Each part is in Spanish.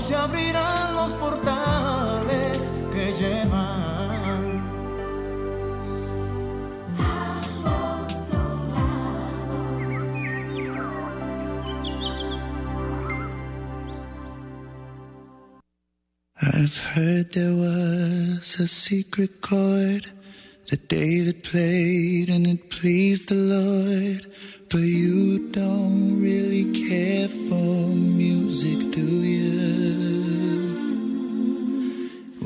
Hoy se abrirán los portales que llevan. I've heard there was a secret chord that David played and it pleased the Lord. But you don't really care for music, do you?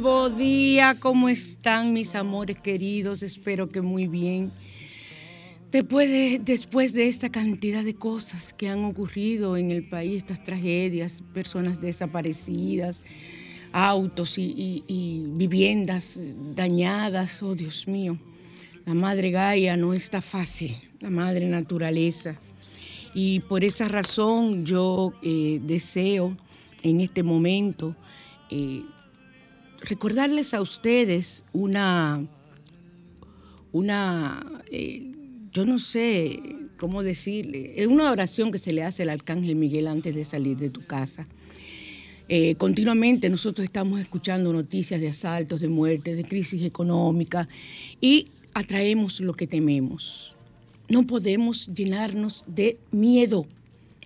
nuevo día, ¿cómo están mis amores queridos? Espero que muy bien. Después de, después de esta cantidad de cosas que han ocurrido en el país, estas tragedias, personas desaparecidas, autos y, viviendas dañadas. Oh, Dios mío, la madre Gaia no está fácil, la madre naturaleza. Y por esa razón yo eh, deseo en este momento eh, recordarles a ustedes una, una eh, yo no sé cómo decirle, es una oración que se le hace al arcángel Miguel antes de salir de tu casa. Eh, continuamente nosotros estamos escuchando noticias de asaltos, de muertes, de crisis económica y atraemos lo que tememos. No podemos llenarnos de miedo.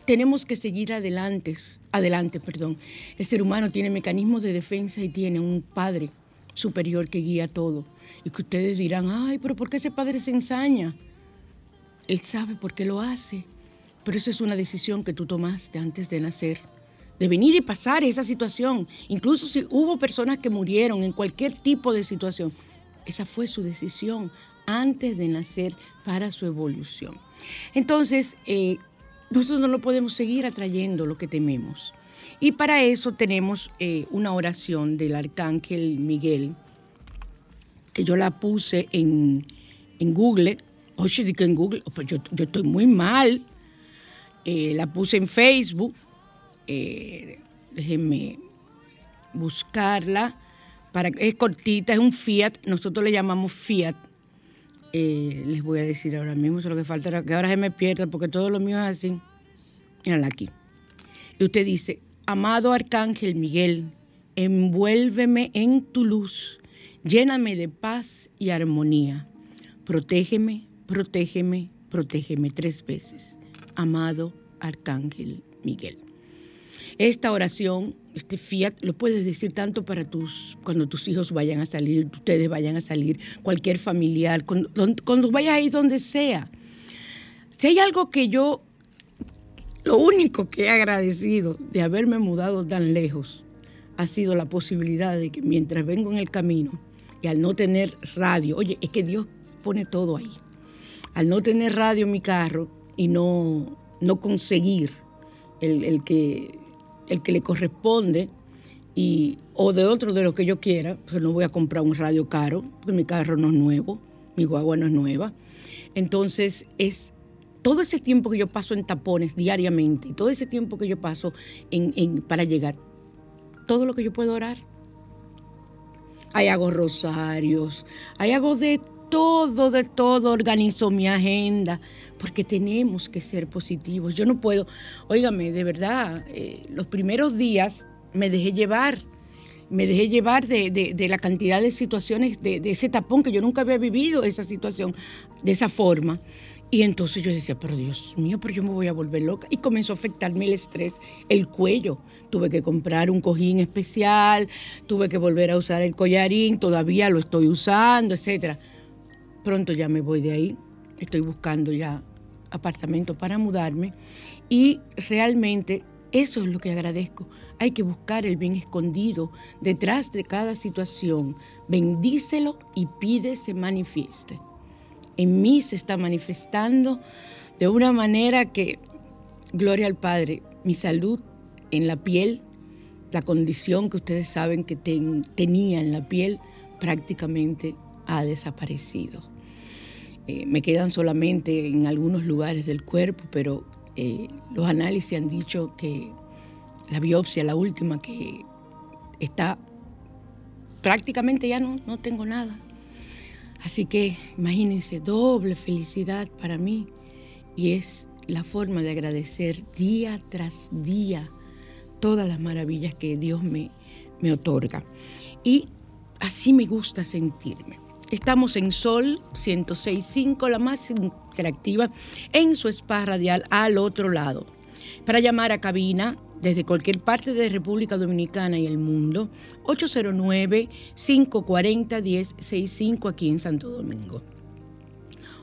Tenemos que seguir adelante, adelante, perdón. El ser humano tiene mecanismos de defensa y tiene un padre superior que guía todo. Y que ustedes dirán, ay, pero ¿por qué ese padre se ensaña? Él sabe por qué lo hace. Pero eso es una decisión que tú tomaste antes de nacer de venir y pasar esa situación. Incluso si hubo personas que murieron en cualquier tipo de situación, esa fue su decisión antes de nacer para su evolución. Entonces, eh, nosotros no lo podemos seguir atrayendo lo que tememos. Y para eso tenemos eh, una oración del arcángel Miguel, que yo la puse en, Google. Oye, que en Google, pues yo, estoy muy mal. Eh, la puse en Facebook eh, déjenme buscarla, para, es cortita, es un Fiat, nosotros le llamamos Fiat. Eh, les voy a decir ahora mismo, lo que falta que ahora se me pierda, porque todo lo mío es así. Mírala aquí. Y usted dice, amado Arcángel Miguel, envuélveme en tu luz, lléname de paz y armonía. Protégeme, protégeme, protégeme tres veces. Amado Arcángel Miguel. Esta oración, este fiat, lo puedes decir tanto para tus, cuando tus hijos vayan a salir, ustedes vayan a salir, cualquier familiar, cuando, cuando vayas ahí donde sea. Si hay algo que yo, lo único que he agradecido de haberme mudado tan lejos, ha sido la posibilidad de que mientras vengo en el camino y al no tener radio, oye, es que Dios pone todo ahí. Al no tener radio en mi carro y no, no conseguir el, que, el que le corresponde, y, o de otro de lo que yo quiera, pues no voy a comprar un radio caro, porque mi carro no es nuevo, mi guagua no es nueva. Entonces, es todo ese tiempo que yo paso en tapones diariamente, y todo ese tiempo que yo paso en, para llegar, todo lo que yo puedo orar. Ahí hago rosarios, ahí hago de todo, de todo, organizo mi agenda, porque tenemos que ser positivos. Yo no puedo, óigame, de verdad, eh, los primeros días me dejé llevar, me dejé llevar de, la cantidad de situaciones, de, ese tapón que yo nunca había vivido esa situación de esa forma. Y entonces yo decía, pero Dios mío, pero yo me voy a volver loca. Y comenzó a afectarme el estrés, el cuello. Tuve que comprar un cojín especial, tuve que volver a usar el collarín, todavía lo estoy usando, etcétera Pronto ya me voy de ahí, estoy buscando ya apartamento para mudarme y realmente eso es lo que agradezco. Hay que buscar el bien escondido detrás de cada situación. Bendícelo y pide se manifieste. En mí se está manifestando de una manera que, gloria al Padre, mi salud en la piel, la condición que ustedes saben que tenía en la piel, prácticamente ha desaparecido. Eh, me quedan solamente en algunos lugares del cuerpo, pero eh, los análisis han dicho que la biopsia, la última, que está prácticamente ya no, no tengo nada. Así que imagínense, doble felicidad para mí y es la forma de agradecer día tras día todas las maravillas que Dios me, me otorga. Y así me gusta sentirme. Estamos en Sol 106.5, la más interactiva, en su spa radial al otro lado. Para llamar a cabina desde cualquier parte de República Dominicana y el mundo, 809-540-1065 aquí en Santo Domingo.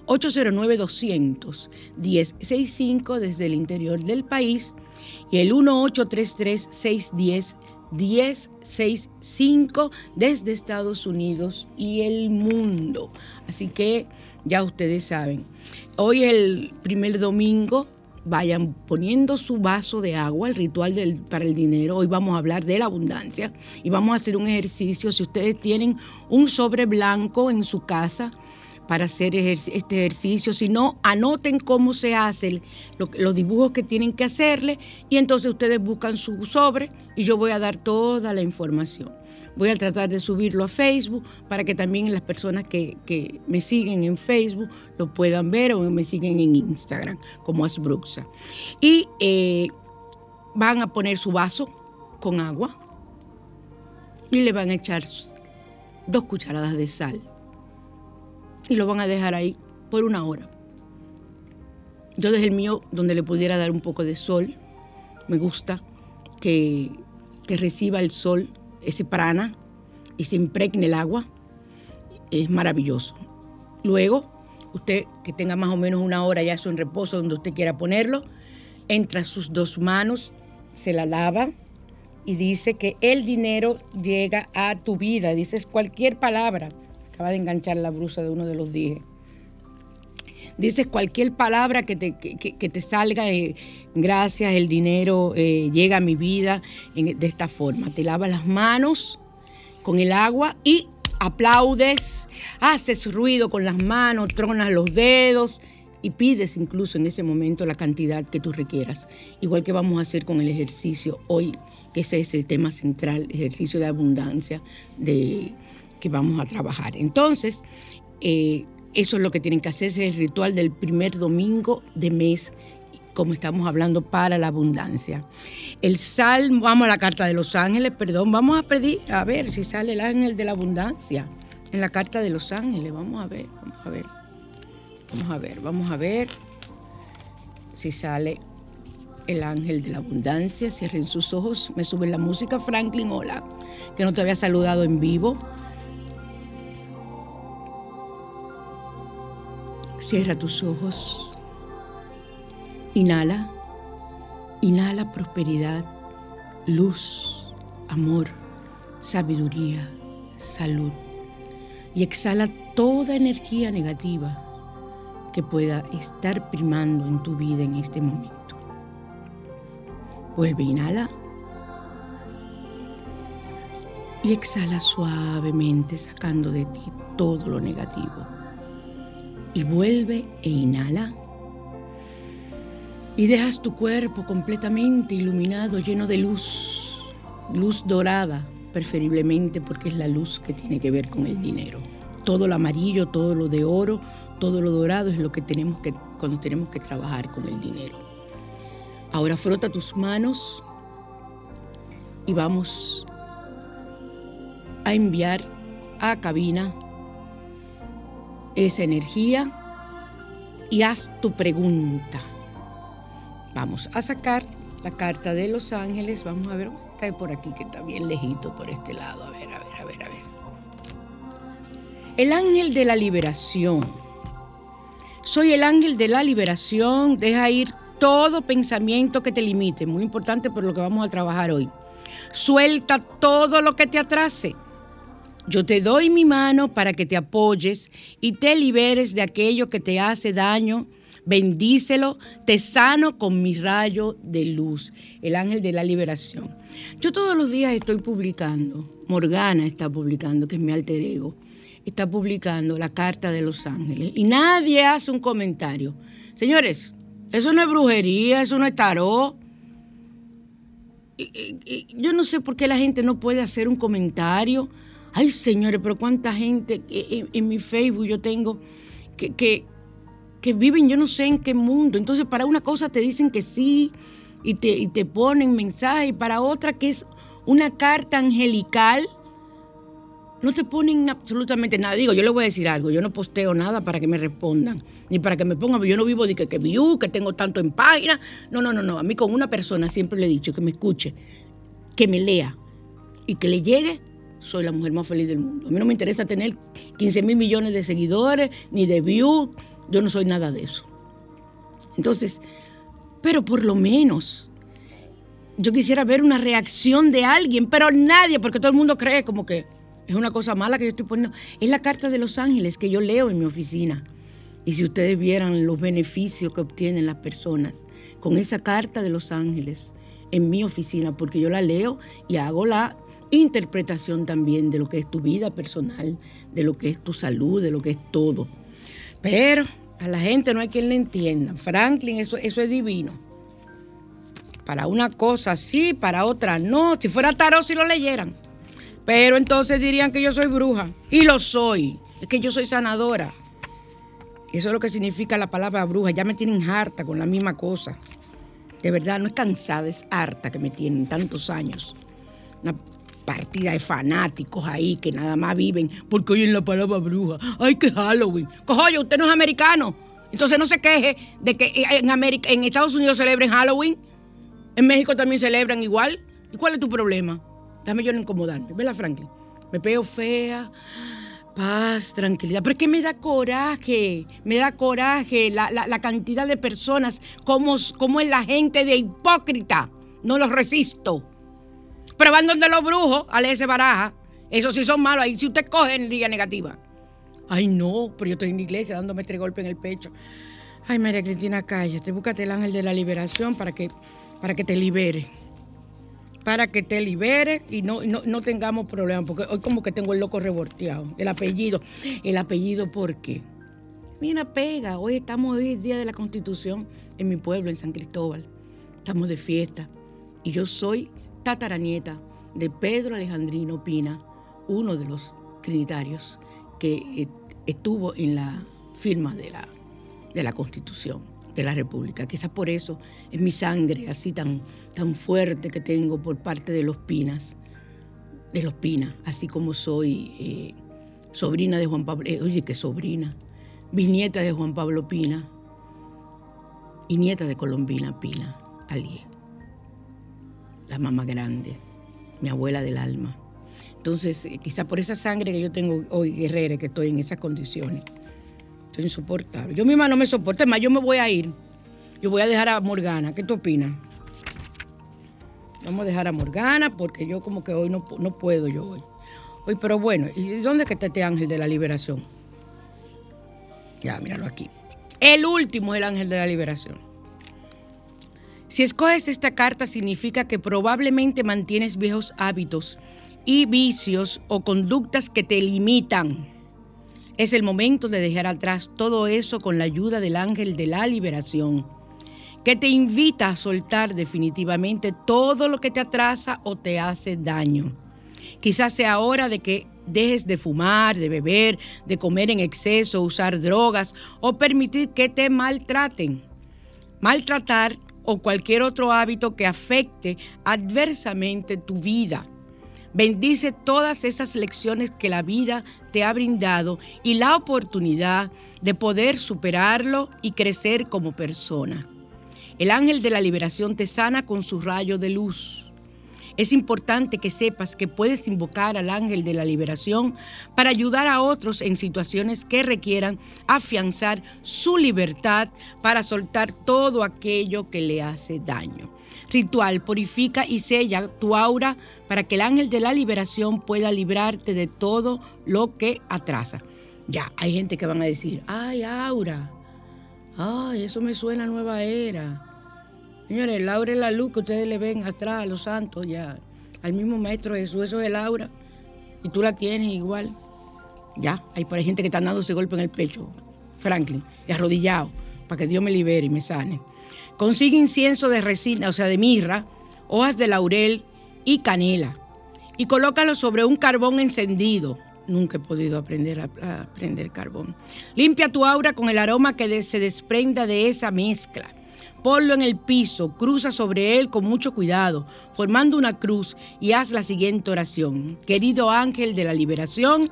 809-200-1065 desde el interior del país y el 1833-610 1065 desde Estados Unidos y el mundo. Así que ya ustedes saben. Hoy el primer domingo vayan poniendo su vaso de agua, el ritual para el dinero. Hoy vamos a hablar de la abundancia y vamos a hacer un ejercicio. Si ustedes tienen un sobre blanco en su casa, para hacer este ejercicio, sino anoten cómo se hace, los dibujos que tienen que hacerle y entonces ustedes buscan su sobre y yo voy a dar toda la información. Voy a tratar de subirlo a Facebook para que también las personas que, me siguen en Facebook lo puedan ver o me siguen en Instagram como Asbruxa. Y eh, van a poner su vaso con agua y le van a echar dos cucharadas de sal y lo van a dejar ahí por una hora. Yo desde el mío, donde le pudiera dar un poco de sol, me gusta que, reciba el sol, ese prana, y se impregne el agua. Es maravilloso. Luego, usted que tenga más o menos una hora ya eso en reposo donde usted quiera ponerlo, entra sus dos manos, se la lava y dice que el dinero llega a tu vida. Dices cualquier palabra Acaba de enganchar la brusa de uno de los dije. Dices cualquier palabra que te, te salga, eh, gracias, el dinero eh, llega a mi vida de esta forma. Te lavas las manos con el agua y aplaudes, haces ruido con las manos, tronas los dedos y pides incluso en ese momento la cantidad que tú requieras. Igual que vamos a hacer con el ejercicio hoy, que ese es el tema central, ejercicio de abundancia, de que vamos a trabajar. Entonces, eh, eso es lo que tienen que hacer, es el ritual del primer domingo de mes, como estamos hablando, para la abundancia. El salmo, vamos a la carta de los ángeles, perdón, vamos a pedir, a ver si sale el ángel de la abundancia en la carta de los ángeles, vamos a ver, vamos a ver, vamos a ver, vamos a ver si sale el ángel de la abundancia, cierren sus ojos, me sube la música, Franklin, hola, que no te había saludado en vivo. Cierra tus ojos Inhala, inhala prosperidad, luz, amor, sabiduría, salud. Y exhala toda energía negativa que pueda estar primando en tu vida en este momento. Vuelve, inhala. Y exhala suavemente sacando de ti todo lo negativo. Y vuelve e inhala. Y dejas tu cuerpo completamente iluminado, lleno de luz, luz dorada, preferiblemente porque es la luz que tiene que ver con el dinero. Todo lo amarillo, todo lo de oro, todo lo dorado es lo que tenemos que cuando tenemos que trabajar con el dinero. Ahora frota tus manos y vamos a enviar a cabina esa energía y haz tu pregunta. Vamos a sacar la carta de los ángeles. Vamos a ver, está por aquí que está bien lejito por este lado. A ver, a ver, a ver, a ver. El ángel de la liberación. Soy el ángel de la liberación. Deja ir todo pensamiento que te limite. Muy importante por lo que vamos a trabajar hoy. Suelta todo lo que te atrase. Yo te doy mi mano para que te apoyes y te liberes de aquello que te hace daño. Bendícelo, te sano con mi rayo de luz, el ángel de la liberación. Yo todos los días estoy publicando, Morgana está publicando, que es mi alter ego, está publicando la carta de los ángeles y nadie hace un comentario. Señores, eso no es brujería, eso no es tarot. yo no sé por qué la gente no puede hacer un comentario. Ay, señores, pero cuánta gente en, mi Facebook yo tengo que, que, viven yo no sé en qué mundo. Entonces, para una cosa te dicen que sí y te, y te ponen mensaje, y para otra que es una carta angelical no te ponen absolutamente nada. Digo, yo le voy a decir algo, yo no posteo nada para que me respondan, ni para que me pongan, yo no vivo de que, que view, que tengo tanto en página. No, no, no, no. A mí con una persona siempre le he dicho que me escuche, que me lea y que le llegue, soy la mujer más feliz del mundo. A mí no me interesa tener 15 mil millones de seguidores, ni de views, yo no soy nada de eso. Entonces, pero por lo menos yo quisiera ver una reacción de alguien, pero nadie, porque todo el mundo cree como que es una cosa mala que yo estoy poniendo. Es la carta de los ángeles que yo leo en mi oficina. Y si ustedes vieran los beneficios que obtienen las personas con esa carta de los ángeles en mi oficina, porque yo la leo y hago la interpretación también de lo que es tu vida personal, de lo que es tu salud, de lo que es todo. Pero a la gente no hay quien le entienda. Franklin, eso, eso es divino. Para una cosa sí, para otra no. Si fuera tarot, si lo leyeran. Pero entonces dirían que yo soy bruja. Y lo soy. Es que yo soy sanadora. Eso es lo que significa la palabra bruja. Ya me tienen harta con la misma cosa. De verdad, no es cansada, es harta que me tienen tantos años. Una partida de fanáticos ahí que nada más viven porque oyen la palabra bruja. Ay, que Halloween. Cojoyo, usted no es americano. Entonces no se queje de que en, América, en Estados Unidos celebren Halloween. En México también celebran igual. ¿Y cuál es tu problema? Déjame yo no incomodarme, ¿verdad, Franklin? Me veo fea, paz, tranquilidad. Pero es que me da coraje, me da coraje la, cantidad de personas, como, como es la gente de hipócrita. No los resisto. Pero van donde los brujos a leerse baraja. Eso sí son malos. Ahí si usted coge energía negativa. Ay, no, pero yo estoy en la iglesia dándome tres golpes en el pecho. Ay, María Cristina, cállate. Búscate el ángel de la liberación para que, para que te libere para que te libere y no, no, tengamos problemas, porque hoy como que tengo el loco revolteado. El apellido, el apellido, ¿por qué? Mira, pega, hoy estamos hoy día de la Constitución en mi pueblo, en San Cristóbal. Estamos de fiesta. Y yo soy tataranieta de Pedro Alejandrino Pina, uno de los trinitarios que estuvo en la firma de la, de la Constitución de la República. Quizás por eso es mi sangre así tan, tan fuerte que tengo por parte de los Pinas, de los Pinas, así como soy eh, sobrina de Juan Pablo, eh, oye, qué sobrina, bisnieta de Juan Pablo Pina y nieta de Colombina Pina, Alié, la mamá grande, mi abuela del alma. Entonces, eh, quizás por esa sangre que yo tengo hoy, guerrera, que estoy en esas condiciones insoportable. Yo misma no me soporto, más yo me voy a ir. Yo voy a dejar a Morgana. ¿Qué tú opinas? Vamos a dejar a Morgana porque yo como que hoy no, no puedo yo hoy. Hoy, pero bueno, ¿y dónde que está este ángel de la liberación? Ya, míralo aquí. El último es el ángel de la liberación. Si escoges esta carta significa que probablemente mantienes viejos hábitos y vicios o conductas que te limitan. Es el momento de dejar atrás todo eso con la ayuda del ángel de la liberación, que te invita a soltar definitivamente todo lo que te atrasa o te hace daño. Quizás sea hora de que dejes de fumar, de beber, de comer en exceso, usar drogas o permitir que te maltraten. Maltratar o cualquier otro hábito que afecte adversamente tu vida. Bendice todas esas lecciones que la vida te ha brindado y la oportunidad de poder superarlo y crecer como persona. El ángel de la liberación te sana con su rayo de luz. Es importante que sepas que puedes invocar al ángel de la liberación para ayudar a otros en situaciones que requieran afianzar su libertad para soltar todo aquello que le hace daño. Ritual, purifica y sella tu aura para que el ángel de la liberación pueda librarte de todo lo que atrasa. Ya, hay gente que van a decir, ay, aura, ay, eso me suena a nueva era. Señores, el aura es la luz que ustedes le ven atrás a los santos ya. Al mismo maestro Jesús, eso es el aura. Y tú la tienes igual. Ya, hay por gente que está dando ese golpe en el pecho, Franklin, y arrodillado, para que Dios me libere y me sane. Consigue incienso de resina, o sea, de mirra, hojas de laurel y canela. Y colócalo sobre un carbón encendido. Nunca he podido aprender a, a prender carbón. Limpia tu aura con el aroma que se desprenda de esa mezcla ponlo en el piso, cruza sobre él con mucho cuidado, formando una cruz y haz la siguiente oración. Querido ángel de la liberación,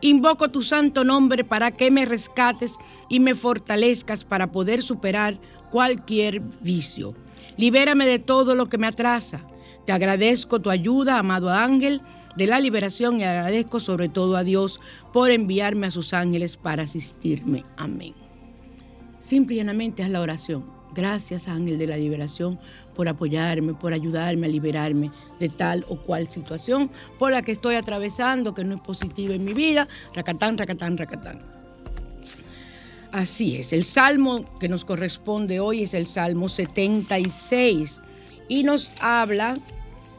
invoco tu santo nombre para que me rescates y me fortalezcas para poder superar cualquier vicio. Libérame de todo lo que me atrasa. Te agradezco tu ayuda, amado ángel de la liberación y agradezco sobre todo a Dios por enviarme a sus ángeles para asistirme. Amén. Simple y llanamente es la oración. Gracias, Ángel de la Liberación, por apoyarme, por ayudarme a liberarme de tal o cual situación por la que estoy atravesando, que no es positiva en mi vida. Racatán, racatán, racatán. Así es, el salmo que nos corresponde hoy es el Salmo 76 y nos habla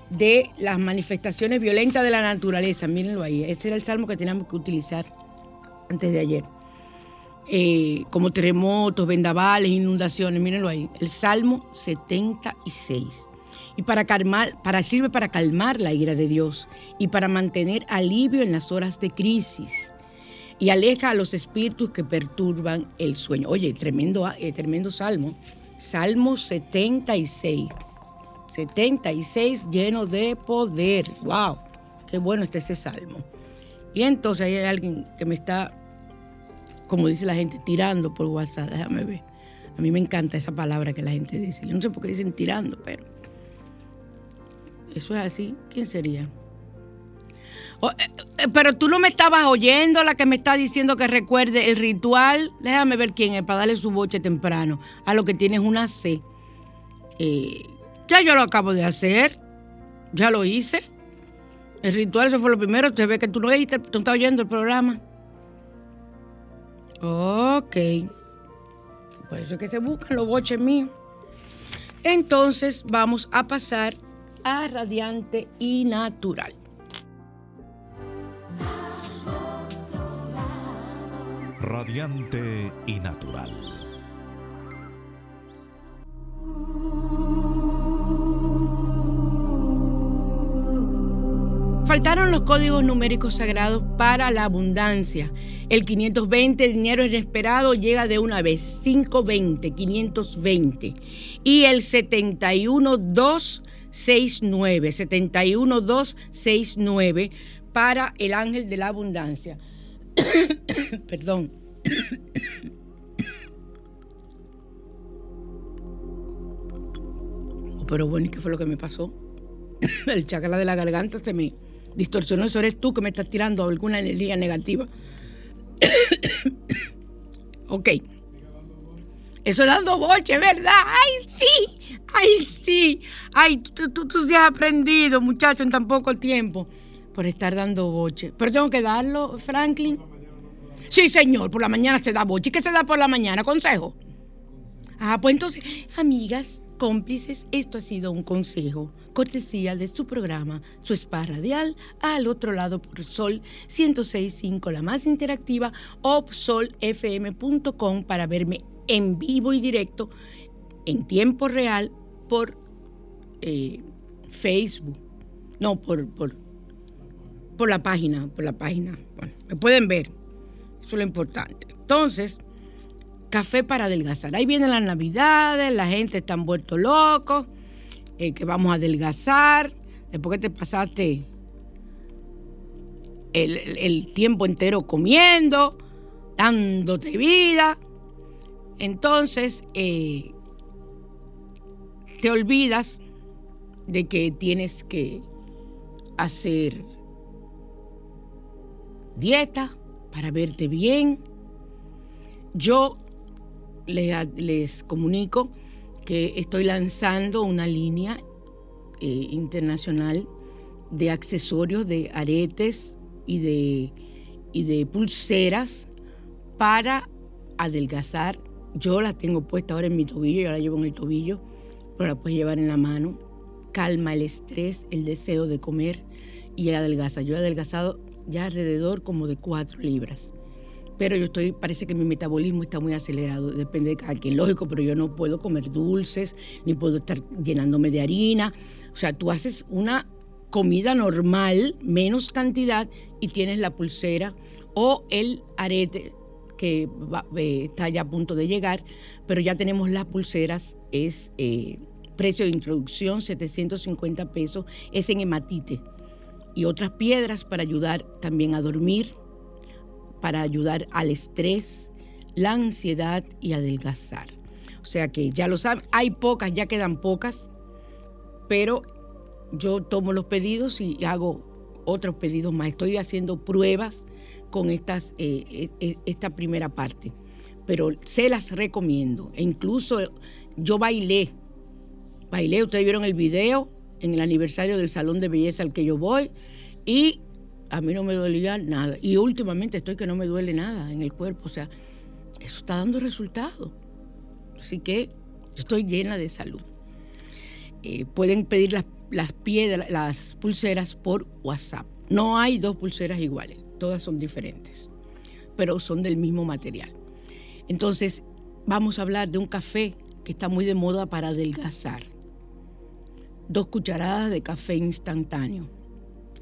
de las manifestaciones violentas de la naturaleza. Mírenlo ahí, ese era el salmo que teníamos que utilizar antes de ayer. Eh, como terremotos, vendavales, inundaciones, mírenlo ahí, el Salmo 76. Y para calmar, para, sirve para calmar la ira de Dios y para mantener alivio en las horas de crisis. Y aleja a los espíritus que perturban el sueño. Oye, tremendo, eh, tremendo salmo. Salmo 76. 76 lleno de poder. ¡Wow! Qué bueno está ese salmo. Y entonces hay alguien que me está como dice la gente, tirando por WhatsApp. Déjame ver. A mí me encanta esa palabra que la gente dice. Yo no sé por qué dicen tirando, pero eso es así. ¿Quién sería? Oh, eh, eh, pero tú no me estabas oyendo la que me está diciendo que recuerde el ritual. Déjame ver quién es para darle su boche temprano. A lo que tienes una C. Eh, ya yo lo acabo de hacer. Ya lo hice. El ritual, eso fue lo primero. Te ve que tú no, tú no estás oyendo el programa. Ok. Por eso es que se buscan los boches míos. Entonces vamos a pasar a radiante y natural. Radiante y natural. Faltaron los códigos numéricos sagrados para la abundancia. El 520, dinero inesperado, llega de una vez. 520, 520. Y el 71269, 71269 para el ángel de la abundancia. Perdón. Pero bueno, ¿y qué fue lo que me pasó? El chakra de la garganta se me distorsionó, eso eres tú que me estás tirando alguna energía negativa. ok. Eso es dando boche, ¿verdad? ¡Ay, sí! ¡Ay, sí! ¡Ay, tú, tú, tú has aprendido, muchacho, en tan poco tiempo por estar dando boche! Pero tengo que darlo, Franklin. Sí, señor, por la mañana se da boche. ¿Y qué se da por la mañana? ¿Consejo? Ah, pues entonces, amigas, cómplices, esto ha sido un consejo, cortesía de su programa, su spa radial, al otro lado por Sol 106.5, la más interactiva, o solfm.com para verme en vivo y directo, en tiempo real, por eh, Facebook. No, por, por, por la página, por la página. Bueno, me pueden ver. Eso es lo importante. Entonces, café para adelgazar. Ahí vienen las navidades, la gente está vuelto loco, eh, que vamos a adelgazar. Después que te pasaste el, tiempo entero comiendo, dándote vida. Entonces, eh, te olvidas de que tienes que hacer dieta para verte bien. Yo les, comunico que estoy lanzando una línea eh, internacional de accesorios, de aretes y de, y de pulseras para adelgazar. Yo la tengo puesta ahora en mi tobillo, yo la llevo en el tobillo, pero la puedes llevar en la mano. Calma el estrés, el deseo de comer y adelgaza. Yo he adelgazado ya alrededor como de cuatro libras pero yo estoy, parece que mi metabolismo está muy acelerado, depende de cada quien, lógico, pero yo no puedo comer dulces, ni puedo estar llenándome de harina. O sea, tú haces una comida normal, menos cantidad, y tienes la pulsera o el arete que eh, está ya a punto de llegar, pero ya tenemos las pulseras, es eh, precio de introducción 750 pesos, es en hematite y otras piedras para ayudar también a dormir, para ayudar al estrés, la ansiedad y adelgazar. O sea que ya lo saben, hay pocas, ya quedan pocas, pero yo tomo los pedidos y hago otros pedidos más. Estoy haciendo pruebas con eh, eh, eh, esta primera parte, pero se las recomiendo. E incluso yo bailé, bailé, ustedes vieron el video en el aniversario del salón de belleza al que yo voy y a mí no me dolía nada. Y últimamente estoy que no me duele nada en el cuerpo. O sea, eso está dando resultado. Así que estoy llena de salud. Eh, pueden pedir las, las piedras, las pulseras por WhatsApp. No hay dos pulseras iguales, todas son diferentes, pero son del mismo material. Entonces, vamos a hablar de un café que está muy de moda para adelgazar. Dos cucharadas de café instantáneo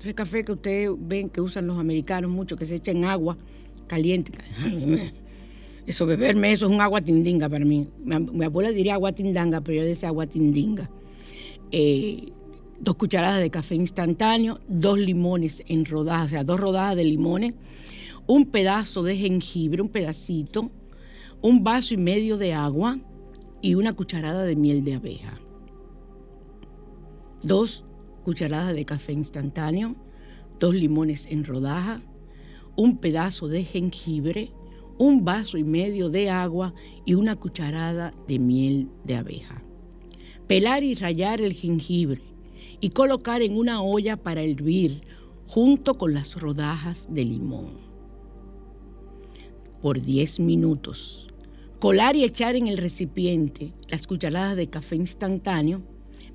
ese café que ustedes ven que usan los americanos mucho, que se echa en agua caliente. Eso, beberme eso es un agua tindinga para mí. Mi, abuela diría agua tindanga, pero yo decía agua tindinga. Eh, dos cucharadas de café instantáneo, dos limones en rodajas, o sea, dos rodajas de limones, un pedazo de jengibre, un pedacito, un vaso y medio de agua y una cucharada de miel de abeja. Dos cucharada de café instantáneo, dos limones en rodaja, un pedazo de jengibre, un vaso y medio de agua y una cucharada de miel de abeja. Pelar y rallar el jengibre y colocar en una olla para hervir junto con las rodajas de limón. Por 10 minutos. Colar y echar en el recipiente las cucharadas de café instantáneo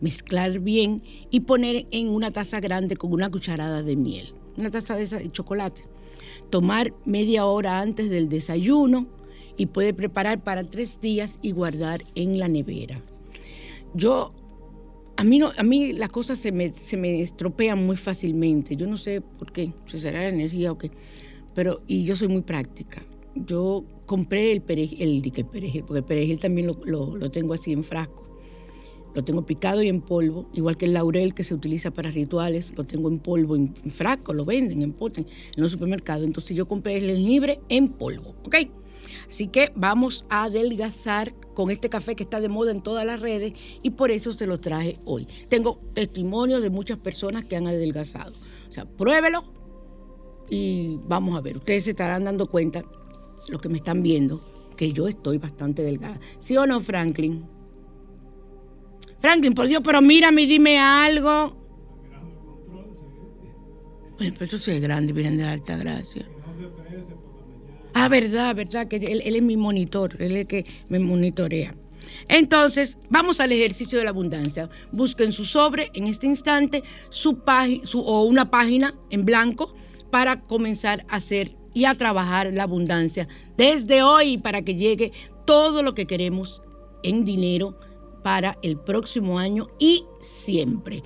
mezclar bien y poner en una taza grande con una cucharada de miel, una taza de, chocolate. Tomar media hora antes del desayuno y puede preparar para tres días y guardar en la nevera. Yo, a mí, no, a mí las cosas se me, se me estropean muy fácilmente. Yo no sé por qué, si será la energía o qué, pero y yo soy muy práctica. Yo compré el perejil, el, perejil porque el perejil también lo, lo tengo así en frasco lo tengo picado y en polvo, igual que el laurel que se utiliza para rituales, lo tengo en polvo, en, frasco, lo venden en poten en los supermercados. Entonces yo compré el jengibre en polvo, ¿ok? Así que vamos a adelgazar con este café que está de moda en todas las redes y por eso se lo traje hoy. Tengo testimonios de muchas personas que han adelgazado. O sea, pruébelo y vamos a ver. Ustedes se estarán dando cuenta, los que me están viendo, que yo estoy bastante delgada. ¿Sí o no, Franklin? Franklin, por Dios, pero mírame y dime algo. Bueno, pero grande, vienen de la alta gracia. Ah, verdad, verdad, que él, es mi monitor, él es el que me monitorea. Entonces, vamos al ejercicio de la abundancia. Busquen su sobre en este instante, su, su o una página en blanco para comenzar a hacer y a trabajar la abundancia desde hoy para que llegue todo lo que queremos en dinero para el próximo año y siempre.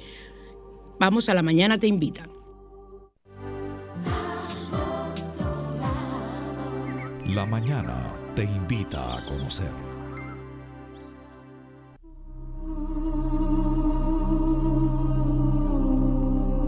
Vamos a la mañana te invita. La mañana te invita a conocer.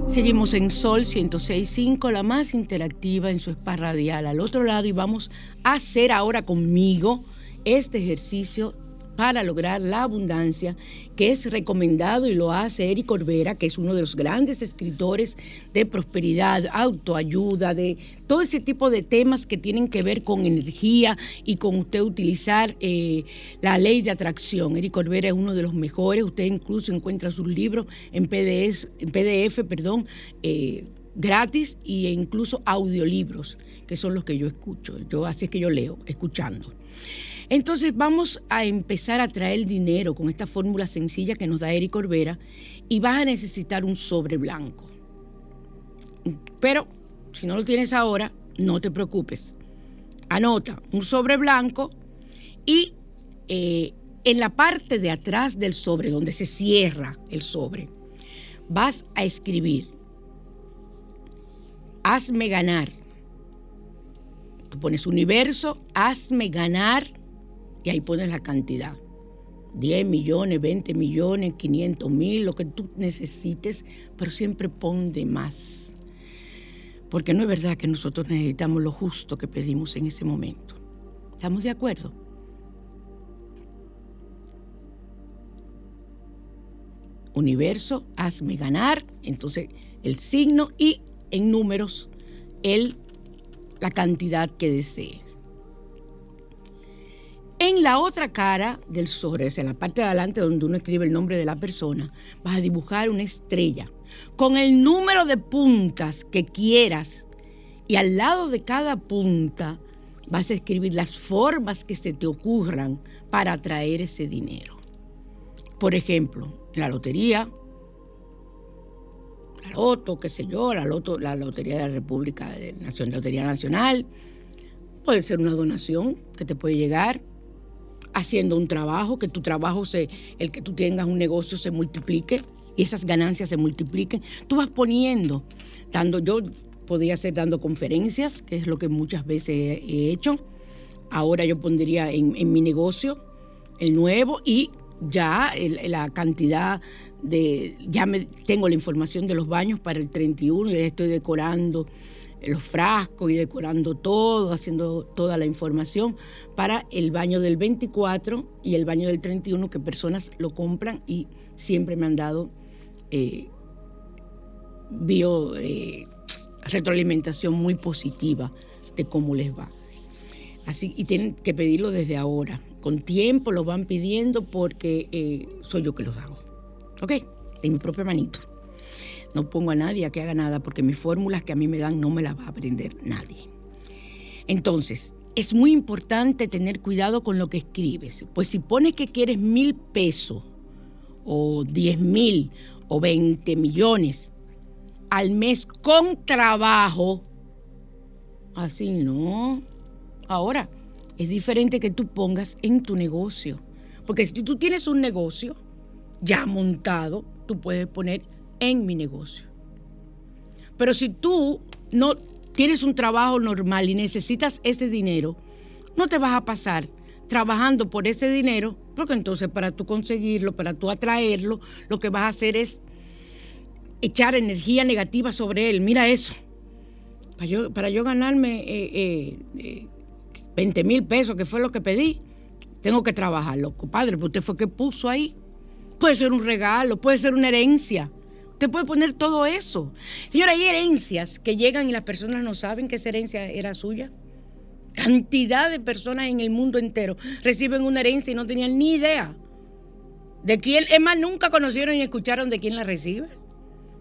Seguimos en Sol 106.5, la más interactiva en su spa radial al otro lado y vamos a hacer ahora conmigo este ejercicio para lograr la abundancia, que es recomendado y lo hace Eric Corbera, que es uno de los grandes escritores de prosperidad, autoayuda, de todo ese tipo de temas que tienen que ver con energía y con usted utilizar eh, la ley de atracción. Eric Corbera es uno de los mejores, usted incluso encuentra sus libros en PDF, en PDF perdón, eh, gratis e incluso audiolibros, que son los que yo escucho. Yo así es que yo leo, escuchando. Entonces vamos a empezar a traer dinero con esta fórmula sencilla que nos da Eric Corbera y vas a necesitar un sobre blanco. Pero si no lo tienes ahora, no te preocupes. Anota un sobre blanco y eh, en la parte de atrás del sobre, donde se cierra el sobre, vas a escribir, hazme ganar. Tú pones universo, hazme ganar y ahí pones la cantidad. 10 millones, 20 millones, 500 mil, lo que tú necesites, pero siempre pon de más. Porque no es verdad que nosotros necesitamos lo justo que pedimos en ese momento. ¿Estamos de acuerdo? Universo, hazme ganar, entonces el signo y en números el, la cantidad que desees. En la otra cara del sobre, en la parte de adelante donde uno escribe el nombre de la persona, vas a dibujar una estrella con el número de puntas que quieras y al lado de cada punta vas a escribir las formas que se te ocurran para atraer ese dinero. Por ejemplo, la lotería, la loto, qué sé yo, la, loto, la lotería de la República, Nación, Lotería Nacional, puede ser una donación que te puede llegar, haciendo un trabajo, que tu trabajo, se, el que tú tengas un negocio se multiplique y esas ganancias se multipliquen. Tú vas poniendo, dando, yo podría ser dando conferencias, que es lo que muchas veces he hecho. Ahora yo pondría en, mi negocio el nuevo y ya la cantidad de, ya me, tengo la información de los baños para el 31, ya estoy decorando los frascos y decorando todo, haciendo toda la información para el baño del 24 y el baño del 31 que personas lo compran y siempre me han dado eh, eh, retroalimentación muy positiva de cómo les va. Así, y tienen que pedirlo desde ahora. Con tiempo lo van pidiendo porque eh, soy yo que los hago. ¿Ok? En mi propia manito. No pongo a nadie a que haga nada porque mis fórmulas que a mí me dan no me las va a aprender nadie. Entonces, es muy importante tener cuidado con lo que escribes. Pues si pones que quieres mil pesos o diez mil o veinte millones al mes con trabajo, así no. Ahora, es diferente que tú pongas en tu negocio. Porque si tú tienes un negocio ya montado, tú puedes poner en mi negocio. Pero si tú no tienes un trabajo normal y necesitas ese dinero, no te vas a pasar trabajando por ese dinero, porque entonces para tú conseguirlo, para tú atraerlo, lo que vas a hacer es echar energía negativa sobre él. Mira eso. Para yo, ganarme 20 eh, eh, mil pesos, que fue lo que pedí, tengo que trabajarlo. Compadre, pues usted fue que puso ahí. Puede ser un regalo, puede ser una herencia. Usted puede poner todo eso. Señora, hay herencias que llegan y las personas no saben que esa herencia era suya. Cantidad de personas en el mundo entero reciben una herencia y no tenían ni idea de quién, es más, nunca conocieron ni escucharon de quién la recibe.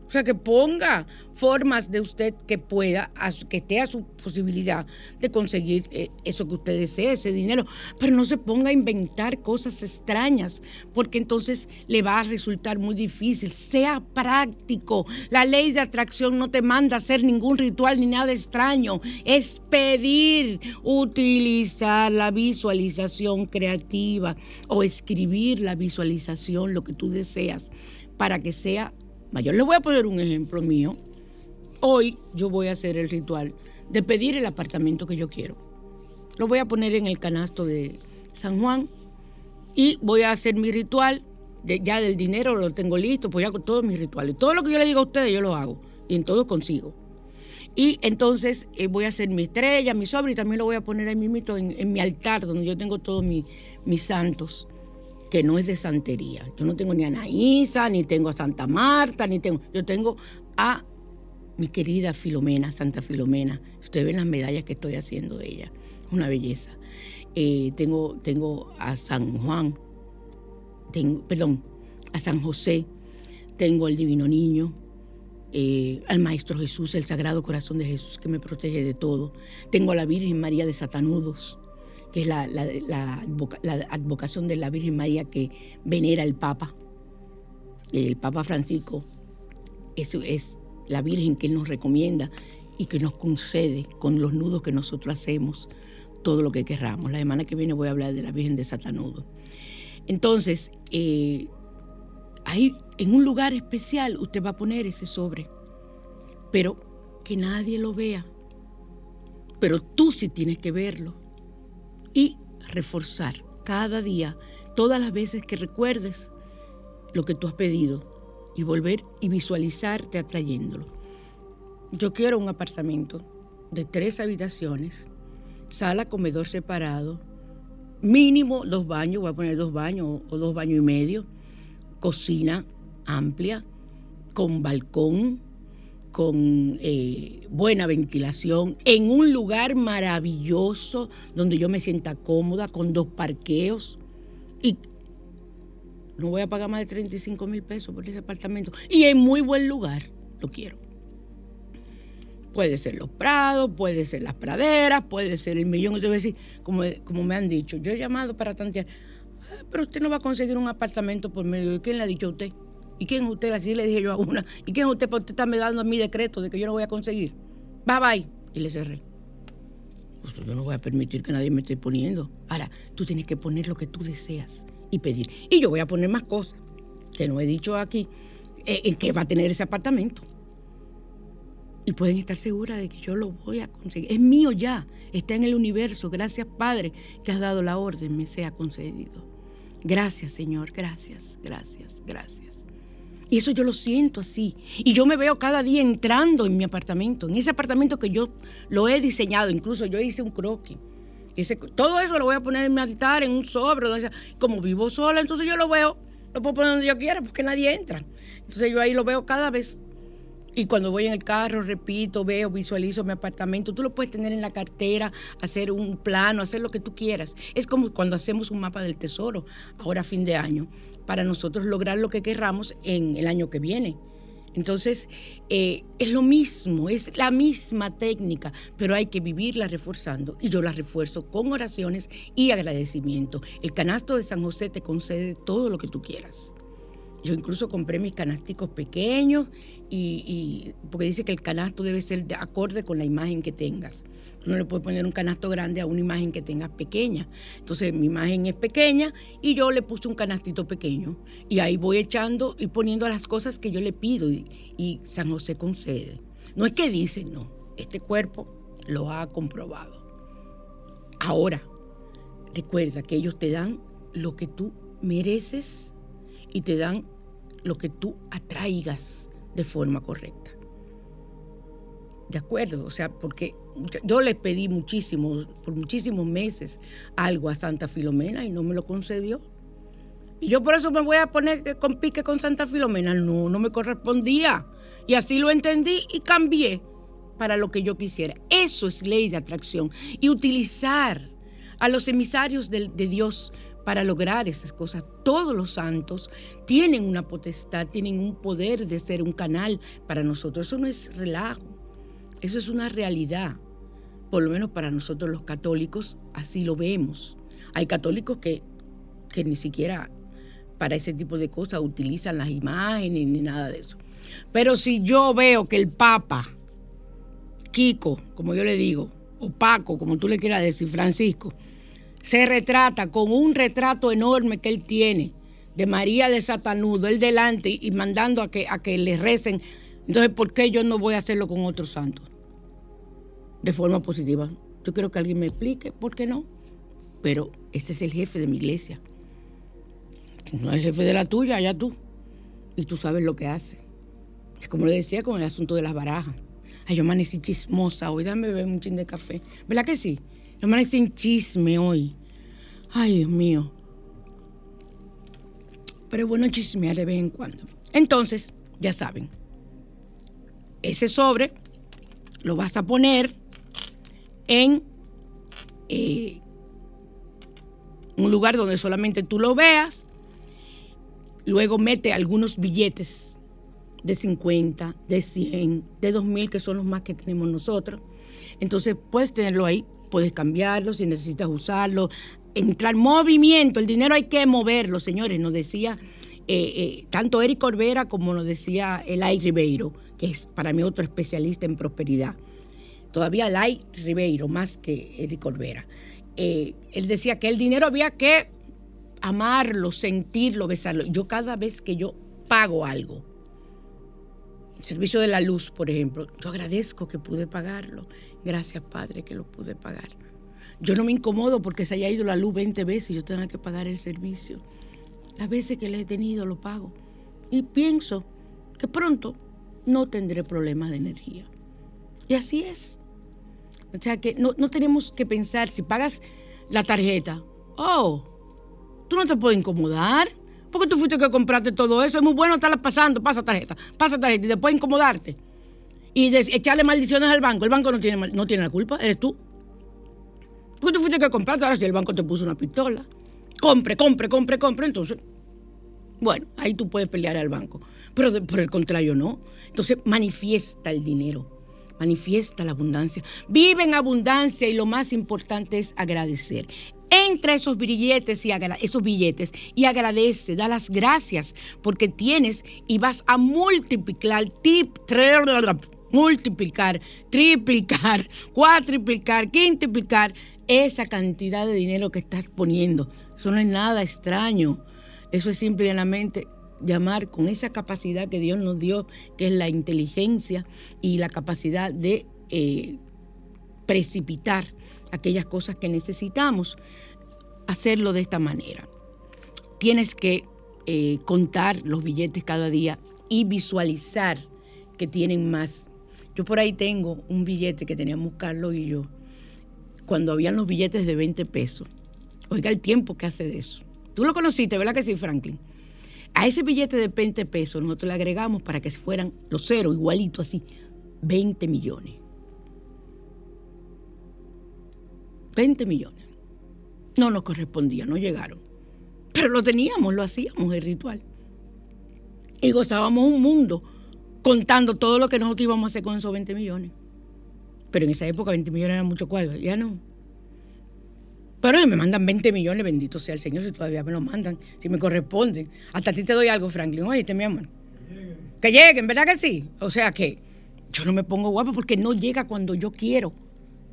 O sea, que ponga formas de usted que pueda, que esté a su posibilidad de conseguir eh, eso que usted desee, ese dinero. Pero no se ponga a inventar cosas extrañas, porque entonces le va a resultar muy difícil. Sea práctico. La ley de atracción no te manda a hacer ningún ritual ni nada extraño. Es pedir, utilizar la visualización creativa o escribir la visualización, lo que tú deseas, para que sea yo les voy a poner un ejemplo mío. Hoy yo voy a hacer el ritual de pedir el apartamento que yo quiero. Lo voy a poner en el canasto de San Juan y voy a hacer mi ritual. ya del dinero lo tengo listo, pues ya hago todos mis rituales. Todo lo que yo le digo a ustedes, yo lo hago. Y en todo consigo. Y entonces eh, voy a hacer mi estrella, mi sobre y también lo voy a poner ahí mismo en, en mi altar, donde yo tengo todos mis santos que no es de santería. Yo no tengo ni a Anaísa, ni tengo a Santa Marta, ni tengo. Yo tengo a mi querida Filomena, Santa Filomena. Ustedes ven las medallas que estoy haciendo de ella. Una belleza. Eh, tengo, tengo a San Juan, tengo, perdón, a San José, tengo al Divino Niño, eh, al Maestro Jesús, el Sagrado Corazón de Jesús que me protege de todo. Tengo a la Virgen María de Satanudos que es la, advocación de la Virgen María que venera el Papa. El Papa Francisco es, es la Virgen que Él nos recomienda y que nos concede con los nudos que nosotros hacemos todo lo que querramos. La semana que viene voy a hablar de la Virgen de Satanudo. Entonces, eh, ahí en un lugar especial usted va a poner ese sobre, pero que nadie lo vea. Pero tú sí tienes que verlo y reforzar cada día, todas las veces que recuerdes lo que tú has pedido y volver y visualizarte atrayéndolo. Yo quiero un apartamento de tres habitaciones, sala, comedor separado, mínimo dos baños, voy a poner dos baños o dos baños y medio, cocina amplia, con balcón, con eh, buena ventilación, en un lugar maravilloso donde yo me sienta cómoda, con dos parqueos. Y no voy a pagar más de 35 mil pesos por ese apartamento. Y en muy buen lugar, lo quiero. Puede ser los prados, puede ser las praderas, puede ser el millón. Yo decir, como, como me han dicho, yo he llamado para tantear, ah, pero usted no va a conseguir un apartamento por medio de quién le ha dicho a usted. ¿Y quién es usted? Así le dije yo a una. ¿Y quién es usted? Porque usted está me dando mi decreto de que yo no voy a conseguir. Bye bye. Y le cerré. Pues yo no voy a permitir que nadie me esté poniendo. Ahora, tú tienes que poner lo que tú deseas y pedir. Y yo voy a poner más cosas que no he dicho aquí, eh, en que va a tener ese apartamento. Y pueden estar seguras de que yo lo voy a conseguir. Es mío ya, está en el universo. Gracias, Padre, que has dado la orden, me sea concedido. Gracias, Señor, gracias, gracias, gracias. Y eso yo lo siento así. Y yo me veo cada día entrando en mi apartamento, en ese apartamento que yo lo he diseñado. Incluso yo hice un croquis. todo eso lo voy a poner en mi altar, en un sobre. Como vivo sola, entonces yo lo veo, lo puedo poner donde yo quiera porque nadie entra. Entonces yo ahí lo veo cada vez y cuando voy en el carro, repito, veo, visualizo mi apartamento. Tú lo puedes tener en la cartera, hacer un plano, hacer lo que tú quieras. Es como cuando hacemos un mapa del tesoro, ahora fin de año, para nosotros lograr lo que querramos en el año que viene. Entonces, eh, es lo mismo, es la misma técnica, pero hay que vivirla reforzando. Y yo la refuerzo con oraciones y agradecimiento. El canasto de San José te concede todo lo que tú quieras. Yo incluso compré mis canasticos pequeños y, porque dice que el canasto debe ser de acorde con la imagen que tengas. no le puedes poner un canasto grande a una imagen que tengas pequeña. Entonces mi imagen es pequeña y yo le puse un canastito pequeño. Y ahí voy echando y poniendo las cosas que yo le pido y, y San José concede. No es que dicen, no, este cuerpo lo ha comprobado. Ahora, recuerda que ellos te dan lo que tú mereces y te dan lo que tú atraigas de forma correcta. ¿De acuerdo? O sea, porque yo le pedí muchísimo, por muchísimos meses, algo a Santa Filomena y no me lo concedió. Y yo por eso me voy a poner con pique con Santa Filomena. No, no me correspondía. Y así lo entendí y cambié. para lo que yo quisiera. Eso es ley de atracción. Y utilizar a los emisarios de Dios para lograr esas cosas. Todos los santos tienen una potestad, tienen un poder de ser un canal para nosotros. Eso no es relajo, eso es una realidad. Por lo menos para nosotros los católicos así lo vemos. Hay católicos que, que ni siquiera para ese tipo de cosas utilizan las imágenes ni nada de eso. Pero si yo veo que el Papa, Kiko, como yo le digo, o Paco, como tú le quieras decir, Francisco, se retrata con un retrato enorme que él tiene de María de Satanudo, él delante y mandando a que, a que le recen. Entonces, ¿por qué yo no voy a hacerlo con otros santos? De forma positiva. Yo quiero que alguien me explique por qué no. Pero ese es el jefe de mi iglesia. No es el jefe de la tuya, allá tú. Y tú sabes lo que hace. Es como le decía con el asunto de las barajas. Ay, yo amanecí chismosa hoy, dame beber un chin de café. ¿Verdad que sí? Yo amanecí chisme hoy. Ay, Dios mío. Pero bueno chismear de vez en cuando. Entonces, ya saben, ese sobre lo vas a poner en eh, un lugar donde solamente tú lo veas. Luego mete algunos billetes de 50, de 100, de 2000, que son los más que tenemos nosotros. Entonces puedes tenerlo ahí, puedes cambiarlo si necesitas usarlo, entrar movimiento, el dinero hay que moverlo, señores, nos decía eh, eh, tanto Eric Corbera como nos decía Ribeiro, que es para mí otro especialista en prosperidad. Todavía Elay Ribeiro, más que Eric Corbera. Eh, él decía que el dinero había que amarlo, sentirlo, besarlo. Yo cada vez que yo pago algo, el servicio de la luz, por ejemplo, yo agradezco que pude pagarlo. Gracias, Padre, que lo pude pagar. Yo no me incomodo porque se haya ido la luz 20 veces y yo tenga que pagar el servicio. Las veces que le he tenido lo pago. Y pienso que pronto no tendré problemas de energía. Y así es. O sea que no, no tenemos que pensar, si pagas la tarjeta, oh, tú no te puedes incomodar. Porque tú fuiste que compraste todo eso. Es muy bueno estarla pasando, pasa tarjeta, pasa tarjeta y después incomodarte. Y echarle maldiciones al banco. El banco no tiene, no tiene la culpa, eres tú. Porque tú fuiste que compraste, ahora si el banco te puso una pistola. Compre, compre, compre, compre. Entonces, bueno, ahí tú puedes pelear al banco. Pero por el contrario, no. Entonces, manifiesta el dinero. Manifiesta la abundancia. Vive en abundancia y lo más importante es agradecer. Entra esos billetes y esos billetes y agradece, da las gracias porque tienes y vas a multiplicar, tip, multiplicar, triplicar, cuatriplicar, quintuplicar esa cantidad de dinero que estás poniendo. Eso no es nada extraño. Eso es simplemente llamar con esa capacidad que Dios nos dio, que es la inteligencia y la capacidad de eh, precipitar aquellas cosas que necesitamos, hacerlo de esta manera. Tienes que eh, contar los billetes cada día y visualizar que tienen más. Yo por ahí tengo un billete que teníamos Carlos y yo, cuando habían los billetes de 20 pesos. Oiga el tiempo que hace de eso. Tú lo conociste, ¿verdad que sí, Franklin? A ese billete de 20 pesos nosotros le agregamos para que fueran los ceros, igualito así, 20 millones. 20 millones. No nos correspondía, no llegaron. Pero lo teníamos, lo hacíamos el ritual. Y gozábamos un mundo contando todo lo que nosotros íbamos a hacer con esos 20 millones. Pero en esa época 20 millones eran mucho cuadros, ya no. Pero me mandan 20 millones, bendito sea el Señor, si todavía me lo mandan, si me corresponden. Hasta a ti te doy algo, Franklin. Oye, mi amor. Que lleguen, ¿verdad que sí? O sea que yo no me pongo guapo porque no llega cuando yo quiero.